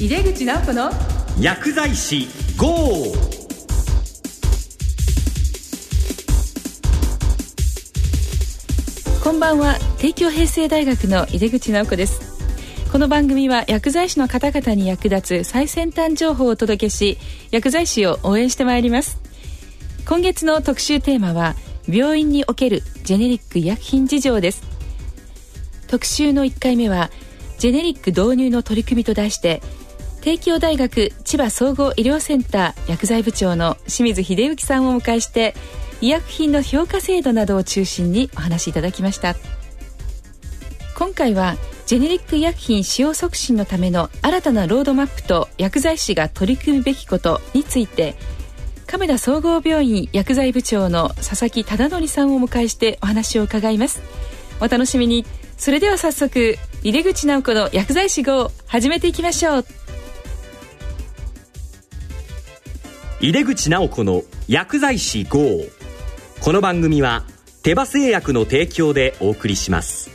井出口直子の薬剤師 GO! こんばんは。帝京平成大学の井出口直子です。この番組は薬剤師の方々に役立つ最先端情報をお届けし薬剤師を応援してまいります。今月の特集テーマは病院におけるジェネリック医薬品事情です。特集の1回目はジェネリック導入の取り組みと題して帝京大学千葉総合医療センター薬剤部長の清水秀幸さんをお迎えして医薬品の評価制度などを中心にお話しいただきました。今回はジェネリック医薬品使用促進のための新たなロードマップと薬剤師が取り組むべきことについて亀田総合病院薬剤部長の佐々木忠則さんをお迎えしてお話を伺います。お楽しみに。それでは早速入口直子の薬剤師号始めていきましょう。井出口直子の薬剤師 GO この番組は手羽製薬の提供でお送りします。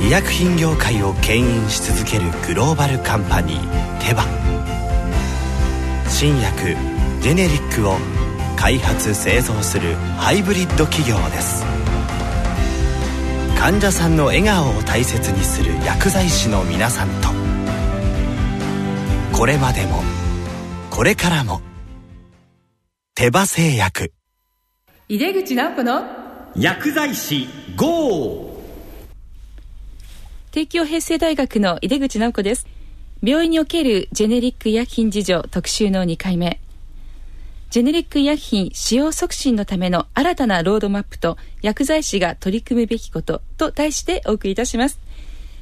医薬品業界を牽引し続けるグローバルカンパニーテバ。新薬ジェネリックを開発製造するハイブリッド企業です。患者さんの笑顔を大切にする薬剤師の皆さんと。これまでもこれからも手羽製薬。井出口直子の薬剤師 GO! 帝京平成大学の井出口直子です。病院におけるジェネリック医薬品事情特集の2回目ジェネリック医薬品使用促進のための新たなロードマップと薬剤師が取り組むべきことと題してお送りいたします。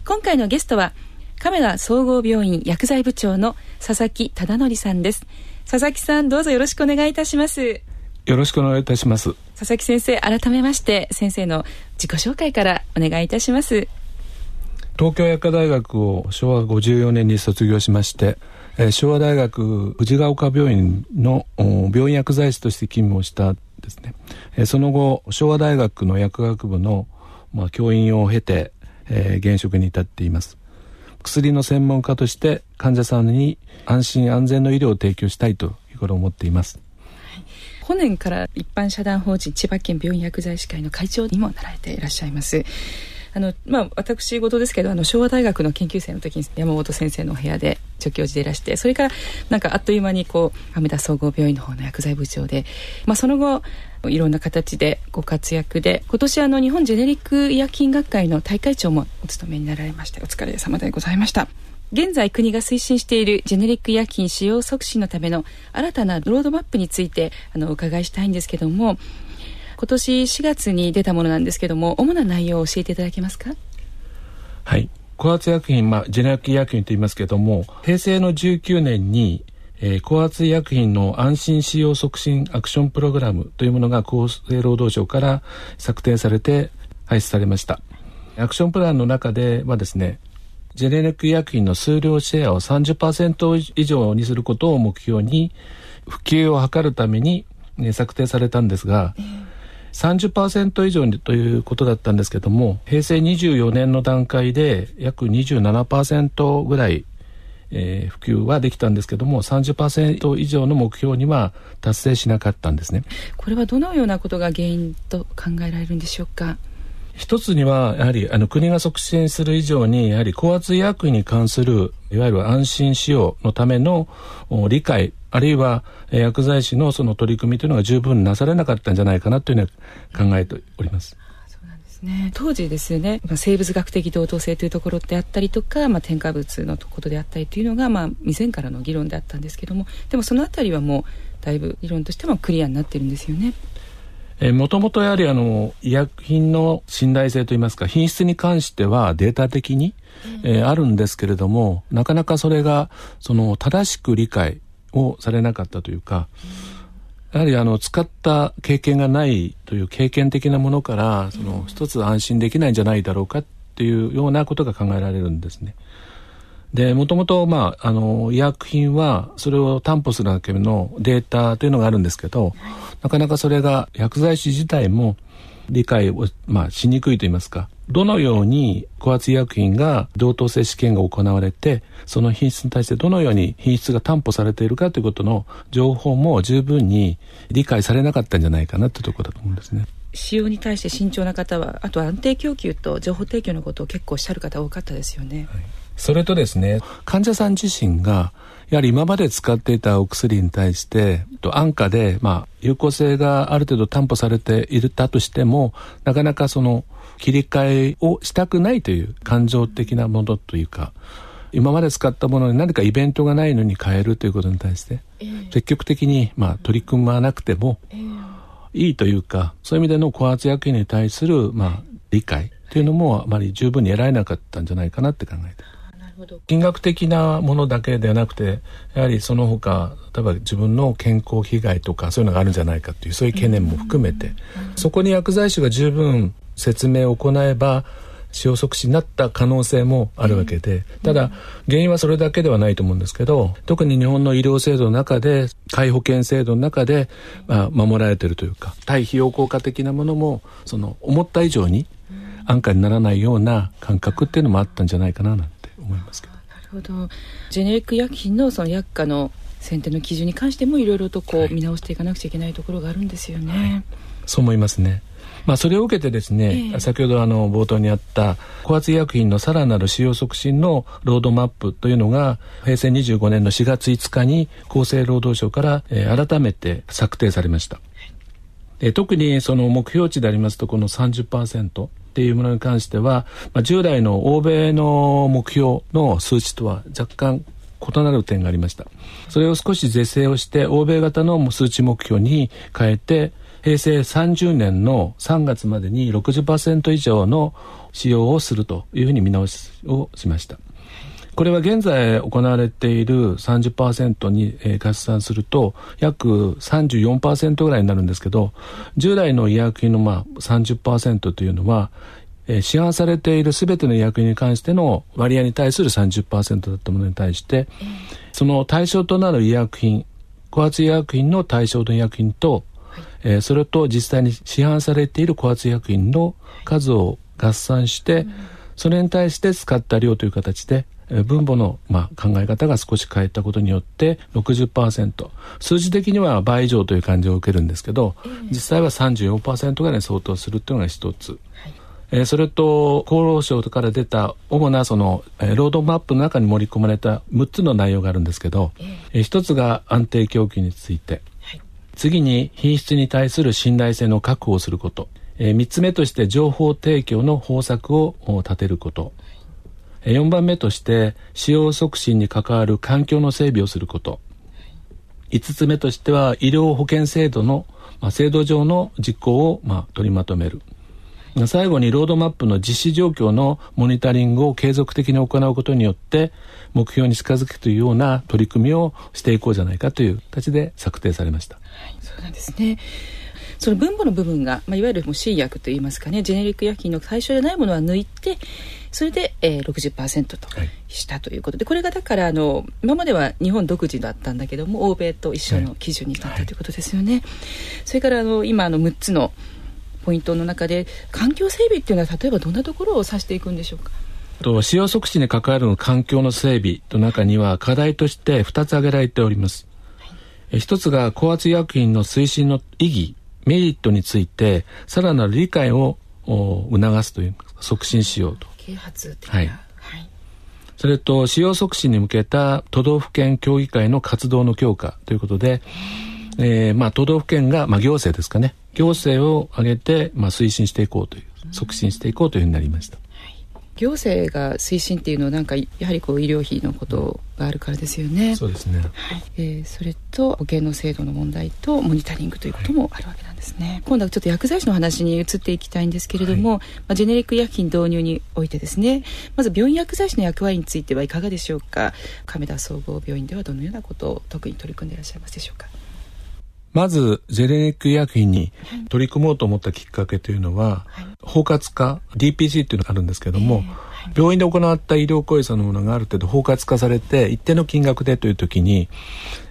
今回のゲストは亀田総合病院薬剤部長の佐々木忠則さんです。佐々木さんどうぞよろしくお願いいたします。よろしくお願いいたします。佐々木先生改めまして先生の自己紹介からお願いいたします。東京薬科大学を昭和54年に卒業しましてえー、昭和大学藤ヶ丘病院の病院薬剤師として勤務をしたですね、えー、その後昭和大学の薬学部の、まあ、教員を経て、えー、現職に至っています。薬の専門家として患者さんに安心安全の医療を提供したいということを思っています。本年から一般社団法人千葉県病院薬剤師会の会長にもなられていらっしゃいます。あの、まあ、私事ですけど、あの、昭和大学の研究生の時に山本先生のお部屋で助教授でいらして、それから、なんかあっという間に、こう、亀田総合病院の方の薬剤部長で、まあ、その後、いろんな形でご活躍で、今年あの、日本ジェネリック医薬品学会の大会長もお務めになられまして、お疲れ様でございました。現在国が推進しているジェネリック医薬品使用促進のための新たなロードマップについてあのお伺いしたいんですけども今年4月に出たものなんですけども主な内容を教えていただけますか？はい。高圧薬品、まあ、ジェネリック医薬品と言いますけども平成の19年にえー、高圧医薬品の安心使用促進アクションプログラムというものが厚生労働省から策定されて廃止されました。アクションプランの中ではですねジェネリック医薬品の数量シェアを30%以上にすることを目標に普及を図るために、ね、策定されたんですが、えー30%以上にということだったんですけども平成24年の段階で約27%ぐらい、えー、普及はできたんですけども30%以上の目標には達成しなかったんですね。これはどのようなことが原因と考えられるんでしょうか？一つにはやはりあの国が促進する以上にやはり高圧医薬に関するいわゆる安心使用のための理解あるいは薬剤師のその取り組みというのが十分なされなかったんじゃないかなというふうに考えております。ね、当時ですね、まあ、生物学的同等性というところであったりとか、まあ、添加物のことであったりというのが、まあ、未然からの議論であったんですけどもでもそのあたりはもうだいぶ理論としてもクリアになってるんですよね。もともとやはりあの医薬品の信頼性といいますか品質に関してはデータ的に、うん、えー、あるんですけれどもなかなかそれがその正しく理解をされなかったというか、やはりあの使った経験がないという経験的なものからその一つ安心できないんじゃないだろうかっていうようなことが考えられるんですね。で、もともと、まあ、あの、医薬品は、それを担保するだけのデータというのがあるんですけど、なかなかそれが薬剤師自体も理解を、まあ、しにくいと言いますか、どのように高圧医薬品が同等性試験が行われて、その品質に対してどのように品質が担保されているかということの情報も十分に理解されなかったんじゃないかなというところだと思うんですね。使用に対して慎重な方はあと安定供給と情報提供のことを結構おっしゃる方多かったですよね。はい、それとですね患者さん自身がやはり今まで使っていたお薬に対して安価で、まあ、有効性がある程度担保されていたとしてもなかなかその切り替えをしたくないという感情的なものというか今まで使ったものに何かイベントがないのに変えるということに対して、えー、積極的に、まあ、取り組まなくても、えーいいというかそういう意味での高圧薬品に対する、まあ、理解というのもあまり十分に得られなかったんじゃないかなって考えて金額的なものだけではなくてやはりその他例えば自分の健康被害とかそういうのがあるんじゃないかというそういう懸念も含めてそこに薬剤師が十分説明を行えば使用促進になった可能性もあるわけで、ただ原因はそれだけではないと思うんですけど特に日本の医療制度の中で皆保険制度の中で、まあ、守られているというか対費用効果的なものもその思った以上に安価にならないような感覚っていうのもあったんじゃないかななんて思いますけど。なるほどジェネリック薬品のその薬価の選定の基準に関してもいろいろとこう見直していかなくちゃいけないところがあるんですよね。はい、そう思いますね。まあ、それを受けてですね、えー、先ほどあの冒頭にあった高圧医薬品のさらなる使用促進のロードマップというのが平成25年の4月5日に厚生労働省から、えー、改めて策定されました。で特にその目標値でありますとこの30%っていうものに関しては、まあ、従来の欧米の目標の数値とは若干異なる点がありました。それを少し是正をして欧米型の数値目標に変えて平成30年の3月までに60%以上の使用をするというふうに見直しをしました。これは現在行われている30%に、えー、合算すると約34%ぐらいになるんですけど従来の医薬品のまあ30%というのは、えー、市販されている全ての医薬品に関しての割合に対する30%だったものに対して、その対象となる医薬品高圧医薬品の対象の医薬品とえー、それと実際に市販されている高圧薬品の数を合算して、うん、それに対して使った量という形で、えー、分母の、まあ、考え方が少し変えたことによって60%数字的には倍以上という感じを受けるんですけど、えー、実際は34%ぐらいに相当するというのが一つ。はい。えー、それと厚労省から出た主なその、えー、ロードマップの中に盛り込まれた6つの内容があるんですけど、えー、1つが安定供給について、次に品質に対する信頼性の確保をすること、えー、3つ目として情報提供の方策を立てること、えー、4番目として使用促進に関わる環境の整備をすること、5つ目としては医療保険制度の、まあ、制度上の実行を、まあ、取りまとめる。最後にロードマップの実施状況のモニタリングを継続的に行うことによって目標に近づくというような取り組みをしていこうじゃないかという形で策定されました。そうなんですね。その分母の部分が、まあ、いわゆるもう新薬といいますかねジェネリック薬品の対象でないものは抜いてそれで、えー、60%としたということで、はい、これがだからあの今までは日本独自だったんだけども欧米と一緒の基準になった、はい、ということですよね。それからあの今あの6つのポイントの中で環境整備っていうのは例えばどんなところを指していくんでしょうか？と使用促進に関わる環境の整備の中には課題として2つ挙げられております。一つが高圧医薬品の推進の意義メリットについてさらなる理解を促すという促進しようと。啓発はい、はい、それと使用促進に向けた都道府県協議会の活動の強化ということで、えー、まあ都道府県が、まあ、行政ですかね。行政を挙げて、まあ、推進していこうという促進していこうというふうになりました。行政が推進っていうのはなんかやはりこう医療費のことがあるからですよね。そうですね。はい、えー、それと保険の制度の問題とモニタリングということもあるわけなんですね。はい、今度はちょっと薬剤師の話に移っていきたいんですけれども、はい、まあ、ジェネリック医薬品導入においてですねまず病院薬剤師の役割についてはいかがでしょうか亀田総合病院ではどのようなことを特に取り組んでいらっしゃいますでしょうか。まずジェネリック医薬品に取り組もうと思ったきっかけというのは、はい、包括化 DPC っていうのがあるんですけども、病院で行った医療行為そのものがある程度包括化されて一定の金額でという時に、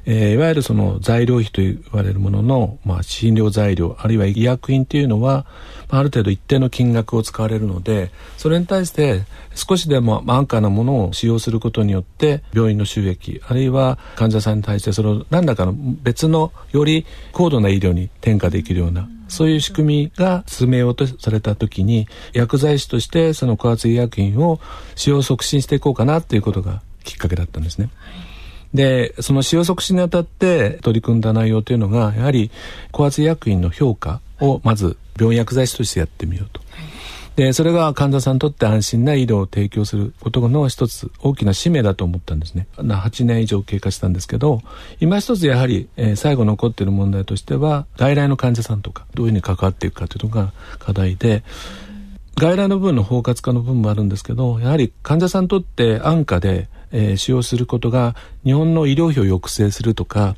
えー、いわゆるその材料費と言われるものの、まあ、診療材料あるいは医薬品というのは、まあ、ある程度一定の金額を使われるのでそれに対して少しでも安価なものを使用することによって病院の収益あるいは患者さんに対してその何らかの別のより高度な医療に転嫁できるようなそういう仕組みが進めようとされた時に薬剤師としてその高圧医薬品を使用促進していこうかなっていうことがきっかけだったんですね。でその使用促進にあたって取り組んだ内容というのがやはり高圧医薬品の評価をまず病院薬剤師としてやってみようと。でそれが患者さんにとって安心な医療を提供することの一つ大きな使命だと思ったんですね。8年以上経過したんですけど今一つやはり、えー、最後残っている問題としては外来の患者さんとかどういうふうに関わっていくかというのが課題で外来の分の包括化の分もあるんですけどやはり患者さんにとって安価でえー、使用することが日本の医療費を抑制するとか、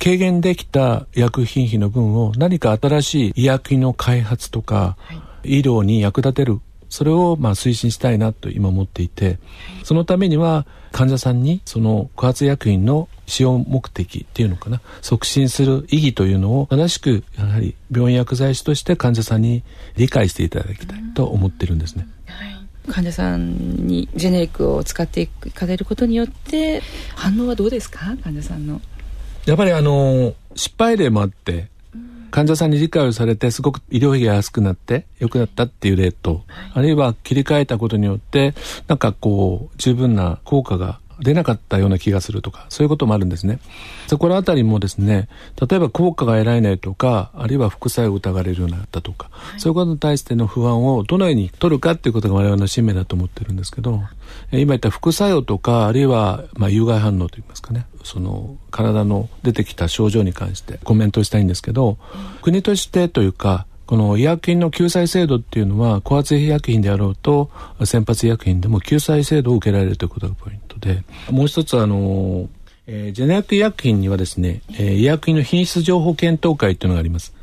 軽減できた薬品費の分を何か新しい医薬品の開発とか、はい。医療に役立てる。それをまあ推進したいなと今思っていてそのためには患者さんにその高圧薬品の使用目的っていうのかな。促進する意義というのを正しくやはり病院薬剤師として患者さんに理解していただきたいと思ってるんですね。患者さんにジェネリックを使っていかれることによって反応はどうですか？患者さんの。やっぱりあの失敗例もあって患者さんに理解をされてすごく医療費が安くなって良くなったっていう例と、あるいは切り替えたことによってなんかこう十分な効果が出なかったような気がするとか、そういうこともあるんですね。そこらあたりもですね、例えば効果が得られないとか、あるいは副作用を疑われるようになったとか、はい、そういうことに対しての不安をどのように取るかっていうことが我々の使命だと思ってるんですけど、今言った副作用とか、あるいはまあ有害反応といいますかね、その体の出てきた症状に関してコメントしたいんですけど、国としてというか、この医薬品の救済制度っていうのは高圧医薬品であろうと先発医薬品でも救済制度を受けられるということがポイントでもう一つあの、えー、ジェネリック医薬品にはですね、えー、医薬品の品質情報検討会というのがあります。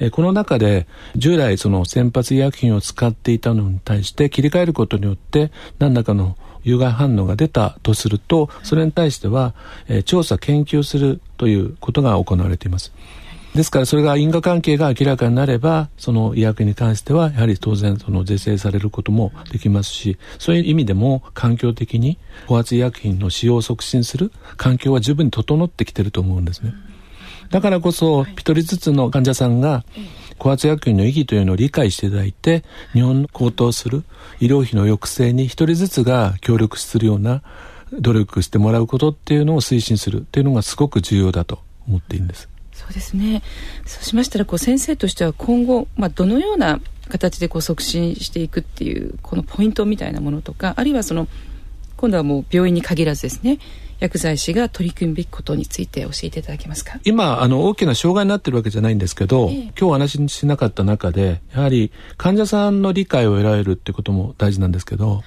えー、この中で従来その先発医薬品を使っていたのに対して切り替えることによって何らかの有害反応が出たとするとそれに対しては、えー、調査研究するということが行われています。ですからそれが因果関係が明らかになればその医薬に関してはやはり当然その是正されることもできますしそういう意味でも環境的に高圧医薬品の使用を促進する環境は十分に整ってきてると思うんですね。だからこそ一人ずつの患者さんが高圧薬品の意義というのを理解していただいて日本の高騰する医療費の抑制に一人ずつが協力するような努力してもらうことっていうのを推進するというのがすごく重要だと思っているんです。そうですね。そうしましたらこう先生としては今後、まあ、どのような形でこう促進していくっていうこのポイントみたいなものとかあるいはその今度はもう病院に限らずですね薬剤師が取り組むべきことについて教えていただけますか？今あの大きな障害になってるわけじゃないんですけど、ええ、今日お話ししなかった中でやはり患者さんの理解を得られるってことも大事なんですけど、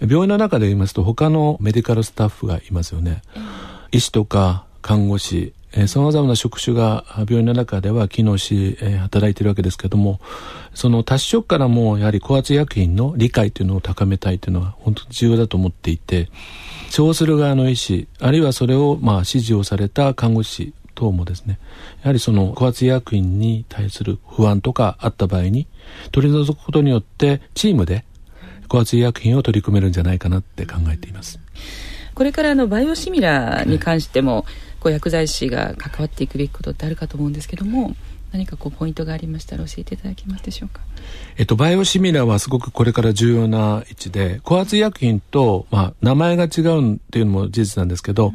病院の中で言いますと他のメディカルスタッフがいますよね、え、医師とか看護師さまざまな職種が病院の中では機能し、えー、働いているわけですけどもその多種職からもやはり高圧医薬品の理解というのを高めたいというのは本当に重要だと思っていて処方する側の医師あるいはそれをまあ指示をされた看護師等もですねやはりその高圧医薬品に対する不安とかあった場合に取り除くことによってチームで高圧医薬品を取り組めるんじゃないかなって考えています。これからのバイオシミラーに関しても、こう薬剤師が関わっていくべきことってあるかと思うんですけども何かこうポイントがありましたら教えていただけますでしょうか？えっと、バイオシミラーはすごくこれから重要な位置で高圧医薬品と、まあ、名前が違うっていうのも事実なんですけど、うん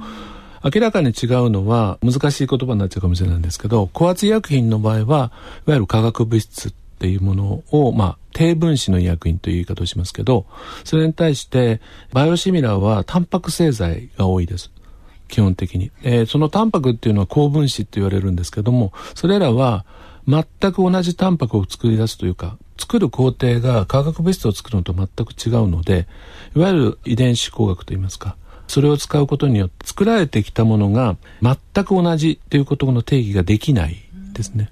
明らかに違うのは難しい言葉になっちゃうかもしれないんですけど高圧医薬品の場合はいわゆる化学物質っていうものを、まあ、低分子の医薬品という言い方をしますけどそれに対してバイオシミラーはタンパク製剤が多いです基本的に、えー、そのタンパクっていうのは高分子って言われるんですけどもそれらは全く同じタンパクを作り出すというか作る工程が化学物質を作るのと全く違うのでいわゆる遺伝子工学といいますかそれを使うことによって作られてきたものが全く同じということの定義ができないですね。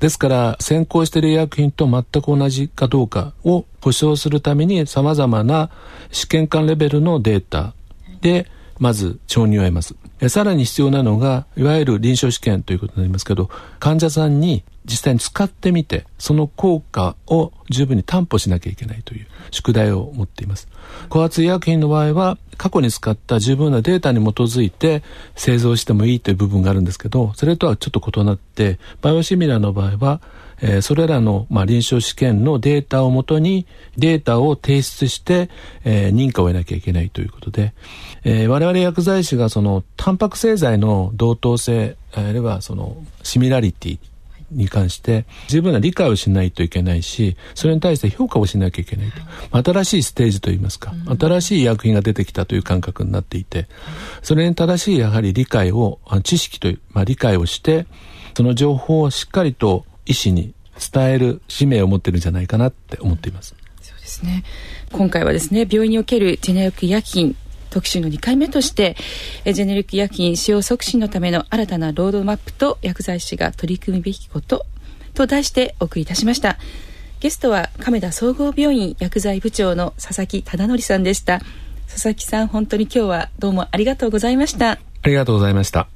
ですから先行している医薬品と全く同じかどうかを保証するために様々な試験管レベルのデータでまず承認を得ます。さらに必要なのが、いわゆる臨床試験ということになりますけど、患者さんに実際に使ってみて、その効果を十分に担保しなきゃいけないという宿題を持っています。高圧医薬品の場合は、過去に使った十分なデータに基づいて製造してもいいという部分があるんですけど、それとはちょっと異なって、バイオシミラーの場合は、えー、それらの、まあ、臨床試験のデータをもとにデータを提出して、えー、認可を得なきゃいけないということで、えー、我々薬剤師がそのタンパク製剤の同等性あるいはそのシミラリティに関して十分な理解をしないといけないしそれに対して評価をしなきゃいけないと。新しいステージといいますか、新しい薬品が出てきたという感覚になっていてそれに正しいやはり理解を知識という、まあ、理解をしてその情報をしっかりと医師に伝える使命を持ってるんじゃないかなって思っています。そうですね。今回はですね病院におけるジェネリック医薬品特集の2回目としてジェネリック医薬品使用促進のための新たなロードマップと薬剤師が取り組むべきことと題してお送りいたしました。ゲストは亀田総合病院薬剤部長の佐々木忠則さんでした。佐々木さん本当に今日はどうもありがとうございました。ありがとうございました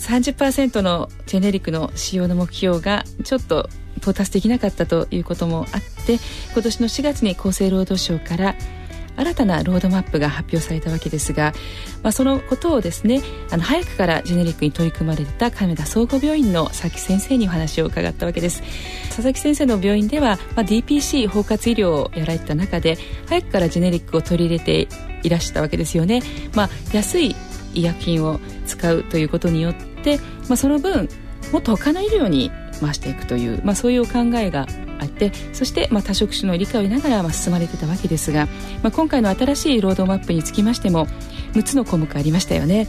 30%のジェネリックの使用の目標がちょっと到達できなかったということもあって今年の4月に厚生労働省から新たなロードマップが発表されたわけですが、まあ、そのことをですねあの早くからジェネリックに取り組まれた亀田総合病院の佐々木先生にお話を伺ったわけです。佐々木先生の病院では、まあ、DPC 包括医療をやられた中で早くからジェネリックを取り入れていらしたわけですよね、まあ、安い医薬品を使うということによって、まあ、その分もっと他の医療に回していくという、まあ、そういうお考えがあってそして、まあ、多職種の理解を得ながら、まあ、進まれてたわけですが、まあ、今回の新しいロードマップにつきましても6つの項目ありましたよね。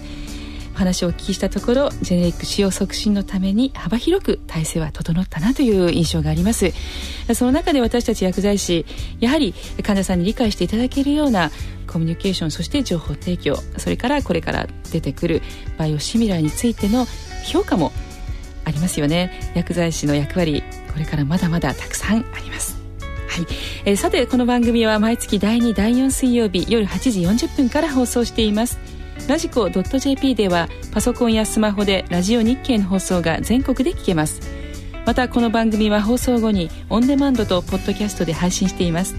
話をお聞きしたところジェネリック使用促進のために幅広く体制は整ったなという印象があります。その中で私たち薬剤師やはり患者さんに理解していただけるようなコミュニケーションそして情報提供それからこれから出てくるバイオシミラーについての評価もありますよね。薬剤師の役割これからまだまだたくさんあります。はい、えー、さてこの番組は毎月第2第4水曜日夜8時40分から放送しています。ラジコ .jp ではパソコンやスマホでラジオ日経の放送が全国で聞けます。またこの番組は放送後にオンデマンドとポッドキャストで配信しています。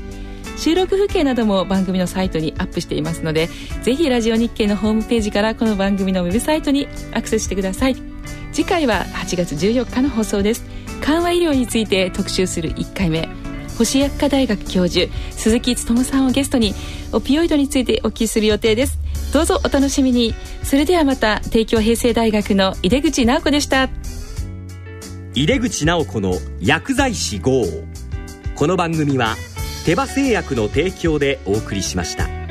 収録風景なども番組のサイトにアップしていますのでぜひラジオ日経のホームページからこの番組のウェブサイトにアクセスしてください。次回は8月14日の放送です。緩和医療について特集する1回目。星薬科大学教授鈴木勉さんをゲストにオピオイドについてお聞きする予定です。どうぞお楽しみに。それではまた帝京平成大学の井出口直子でした。井出口直子の薬剤師号。この番組は手羽製薬の提供でお送りしました。